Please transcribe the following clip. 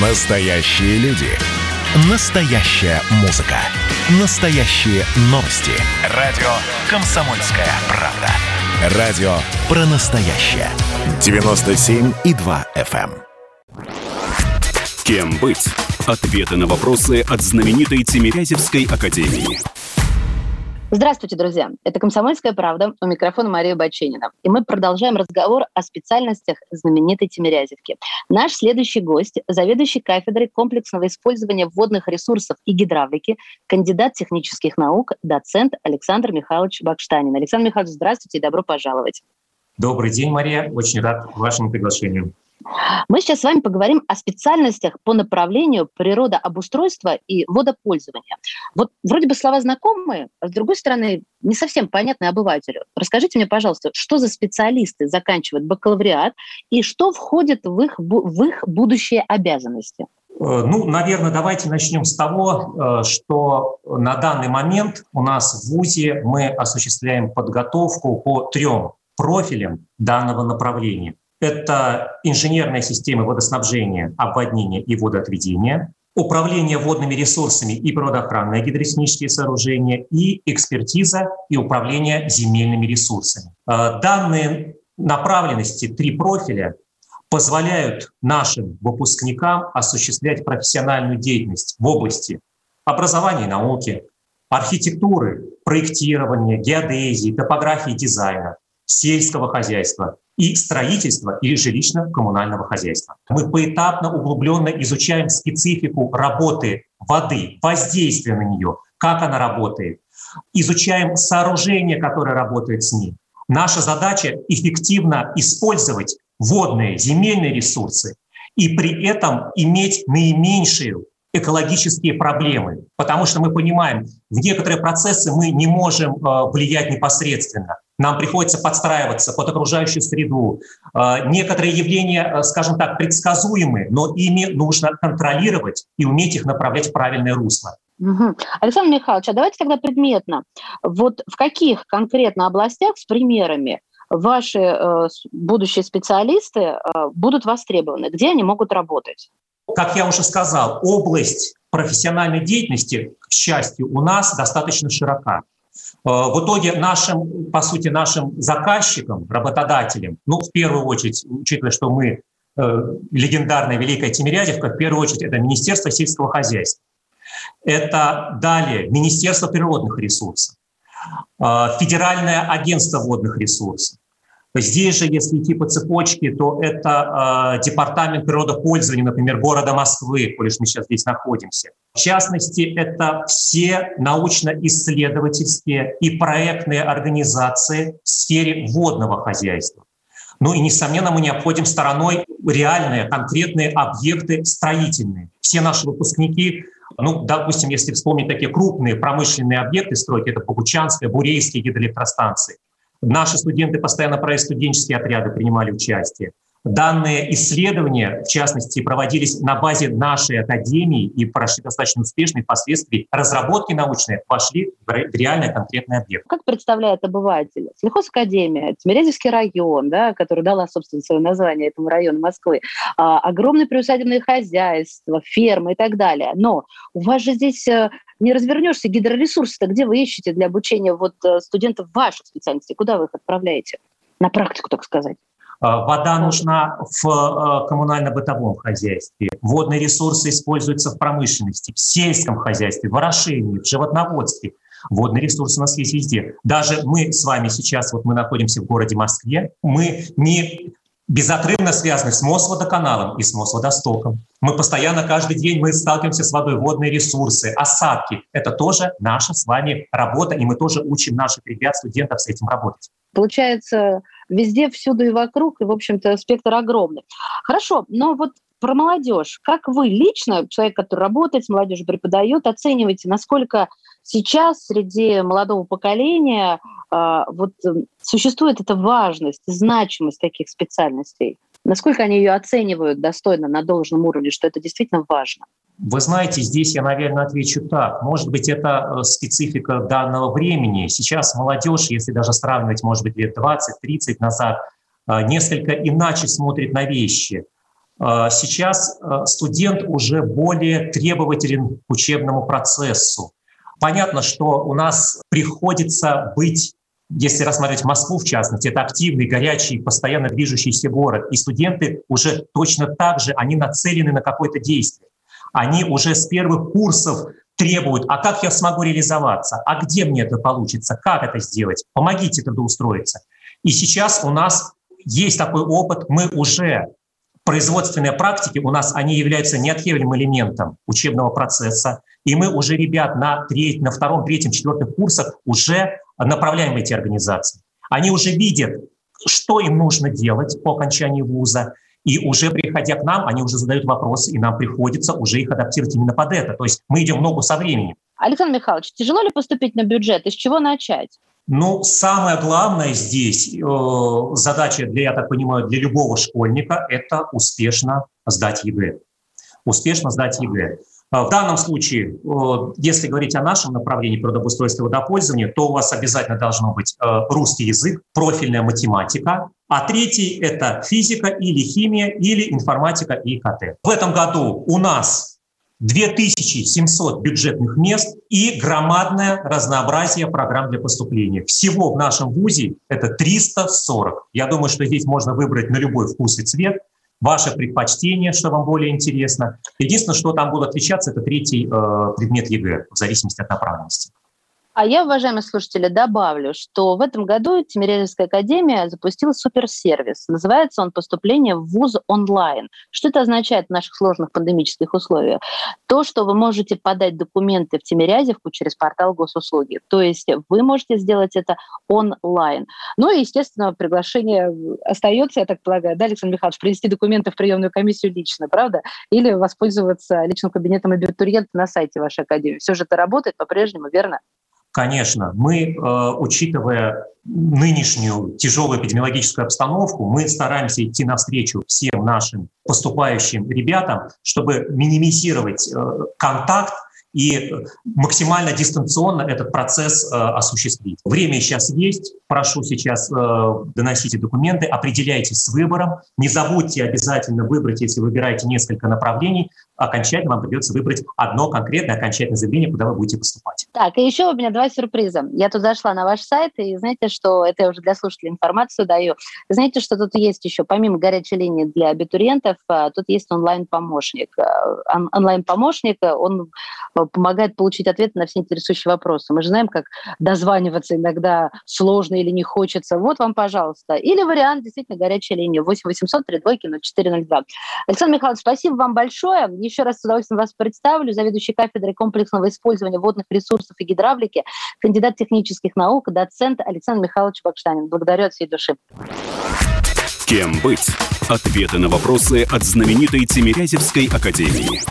Настоящие люди. Настоящая музыка. Настоящие новости. Радио «Комсомольская правда». Радио про настоящее. 97,2 FM. эм. Кем быть? Ответы на вопросы от знаменитой Тимирязевской академии. Здравствуйте, друзья! Это «Комсомольская правда». У микрофона Мария Баченина. И мы продолжаем разговор о специальностях знаменитой Тимирязевки. Наш следующий гость – заведующий кафедрой комплексного использования водных ресурсов и гидравлики, кандидат технических наук, доцент Александр Михайлович Бакштанин. Александр Михайлович, здравствуйте и добро пожаловать. Добрый день, Мария. Очень рад вашему приглашению. Мы сейчас с вами поговорим о специальностях по направлению природообустройства и водопользования. Вот вроде бы слова знакомые, а с другой стороны не совсем понятны обывателю. Расскажите мне, пожалуйста, что за специалисты заканчивают бакалавриат и что входит в их, в их будущие обязанности? Ну, наверное, давайте начнем с того, э, что на данный момент у нас в ВУЗе мы осуществляем подготовку по трем профилям данного направления. Это инженерная система водоснабжения, обводнения и водоотведения, управление водными ресурсами и природоохранные гидротехнические сооружения и экспертиза и управление земельными ресурсами. Э, данные направленности, три профиля, позволяют нашим выпускникам осуществлять профессиональную деятельность в области образования и науки, архитектуры, проектирования, геодезии, топографии дизайна, сельского хозяйства и строительства или жилищно-коммунального хозяйства. Мы поэтапно, углубленно изучаем специфику работы воды, воздействие на нее, как она работает, изучаем сооружения, которые работают с ней. Наша задача эффективно использовать водные, земельные ресурсы и при этом иметь наименьшую экологические проблемы, потому что мы понимаем, в некоторые процессы мы не можем э, влиять непосредственно. Нам приходится подстраиваться под окружающую среду. Э, некоторые явления, э, скажем так, предсказуемы, но ими нужно контролировать и уметь их направлять в правильное русло. Угу. Александр Михайлович, а давайте тогда предметно. Вот в каких конкретно областях с примерами ваши э, будущие специалисты э, будут востребованы? Где они могут работать? Как я уже сказал, область профессиональной деятельности, к счастью, у нас достаточно широка. Э, в итоге нашим, по сути, нашим заказчикам, работодателям, ну, в первую очередь, учитывая, что мы э, легендарная Великая Тимирязевка, в первую очередь это Министерство сельского хозяйства. Это далее Министерство природных ресурсов, э, Федеральное агентство водных ресурсов, Здесь же, если идти по цепочке, то это э, департамент природопользования, например, города Москвы, коль мы сейчас здесь находимся. В частности, это все научно-исследовательские и проектные организации в сфере водного хозяйства. Ну и, несомненно, мы не обходим стороной реальные, конкретные объекты строительные. Все наши выпускники ну, допустим, если вспомнить такие крупные промышленные объекты стройки, это Богучанская, Бурейские гидроэлектростанции. Наши студенты постоянно про студенческие отряды принимали участие. Данные исследования, в частности, проводились на базе нашей академии и прошли достаточно успешно, и впоследствии разработки научные вошли в реальный конкретный объект. Как представляет обыватель? Сельхозакадемия, Тимирязевский район, да, который дала, собственно, свое название этому району Москвы, а, огромное приусадебное хозяйство, фермы и так далее. Но у вас же здесь э, не развернешься, гидроресурсы-то где вы ищете для обучения вот э, студентов ваших специальностей? Куда вы их отправляете? На практику, так сказать. А, вода нужна в э, коммунально-бытовом хозяйстве. Водные ресурсы используются в промышленности, в сельском хозяйстве, в орошении, в животноводстве. Водные ресурсы у нас есть везде. Даже мы с вами сейчас, вот мы находимся в городе Москве, мы не безотрывно связаны с Мосводоканалом и с Мосводостоком. Мы постоянно, каждый день мы сталкиваемся с водой, водные ресурсы, осадки. Это тоже наша с вами работа, и мы тоже учим наших ребят, студентов с этим работать. Получается, везде, всюду и вокруг, и, в общем-то, спектр огромный. Хорошо, но вот про молодежь. Как вы лично, человек, который работает с молодежью, преподает, оцениваете, насколько сейчас среди молодого поколения э, вот существует эта важность, значимость таких специальностей? Насколько они ее оценивают достойно на должном уровне, что это действительно важно? Вы знаете, здесь я, наверное, отвечу так. Может быть, это э, специфика данного времени. Сейчас молодежь, если даже сравнивать, может быть, лет 20-30 назад, э, несколько иначе смотрит на вещи. Э, сейчас студент уже более требователен к учебному процессу. Понятно, что у нас приходится быть если рассматривать Москву, в частности, это активный, горячий, постоянно движущийся город. И студенты уже точно так же, они нацелены на какое-то действие. Они уже с первых курсов требуют, а как я смогу реализоваться, а где мне это получится, как это сделать, помогите трудоустроиться. И сейчас у нас есть такой опыт, мы уже производственные практики у нас, они являются неотъемлемым элементом учебного процесса, и мы уже ребят на, треть, на втором, третьем, четвертом курсах уже направляем эти организации. Они уже видят, что им нужно делать по окончании вуза, и уже приходя к нам, они уже задают вопросы, и нам приходится уже их адаптировать именно под это. То есть мы идем в ногу со временем. Александр Михайлович, тяжело ли поступить на бюджет? И с чего начать? Ну, самое главное здесь, э, задача, для, я так понимаю, для любого школьника – это успешно сдать ЕГЭ. Успешно сдать ЕГЭ. А, в данном случае, если говорить о нашем направлении природообустройства и водопользования, то у вас обязательно должно быть э, русский язык, профильная математика, а третий – это физика или химия, или информатика и ИКТ. В этом году у нас 2700 бюджетных мест и громадное разнообразие программ для поступления. Всего в нашем ВУЗе это 340. Я думаю, что здесь можно выбрать на любой вкус и цвет – ваше предпочтение, что вам более интересно. Единственное, что там будет отличаться, это третий э, предмет ЕГЭ, в зависимости от направленности. А я, уважаемые слушатели, добавлю, что в этом году Тимирязевская академия запустила суперсервис. Называется он «Поступление в ВУЗ онлайн». Что это означает в наших сложных пандемических условиях? То, что вы можете подать документы в Тимирязевку через портал госуслуги. То есть вы можете сделать это онлайн. Ну и, естественно, приглашение остается, я так полагаю, да, Александр Михайлович, принести документы в приемную комиссию лично, правда? Или воспользоваться личным кабинетом абитуриента на сайте вашей академии. Все же это работает по-прежнему, верно? Конечно, мы, э, учитывая нынешнюю тяжелую эпидемиологическую обстановку, мы стараемся идти навстречу всем нашим поступающим ребятам, чтобы минимизировать э, контакт и максимально дистанционно этот процесс э, осуществить. Время сейчас есть, прошу сейчас э, доносите документы, определяйтесь с выбором, не забудьте обязательно выбрать, если выбираете несколько направлений, окончательно вам придется выбрать одно конкретное окончательное заявление, куда вы будете поступать. Так, и еще у меня два сюрприза. Я тут зашла на ваш сайт, и знаете, что это я уже для слушателей информацию даю. Знаете, что тут есть еще, помимо горячей линии для абитуриентов, э, тут есть онлайн-помощник. Онлайн-помощник, он помогает получить ответы на все интересующие вопросы. Мы же знаем, как дозваниваться иногда сложно или не хочется. Вот вам, пожалуйста. Или вариант действительно горячая линия 8 800 3 двойки 0402. Александр Михайлович, спасибо вам большое. Еще раз с удовольствием вас представлю. Заведующий кафедрой комплексного использования водных ресурсов и гидравлики, кандидат технических наук, доцент Александр Михайлович Бакштанин. Благодарю от всей души. Кем быть? Ответы на вопросы от знаменитой Тимирязевской академии.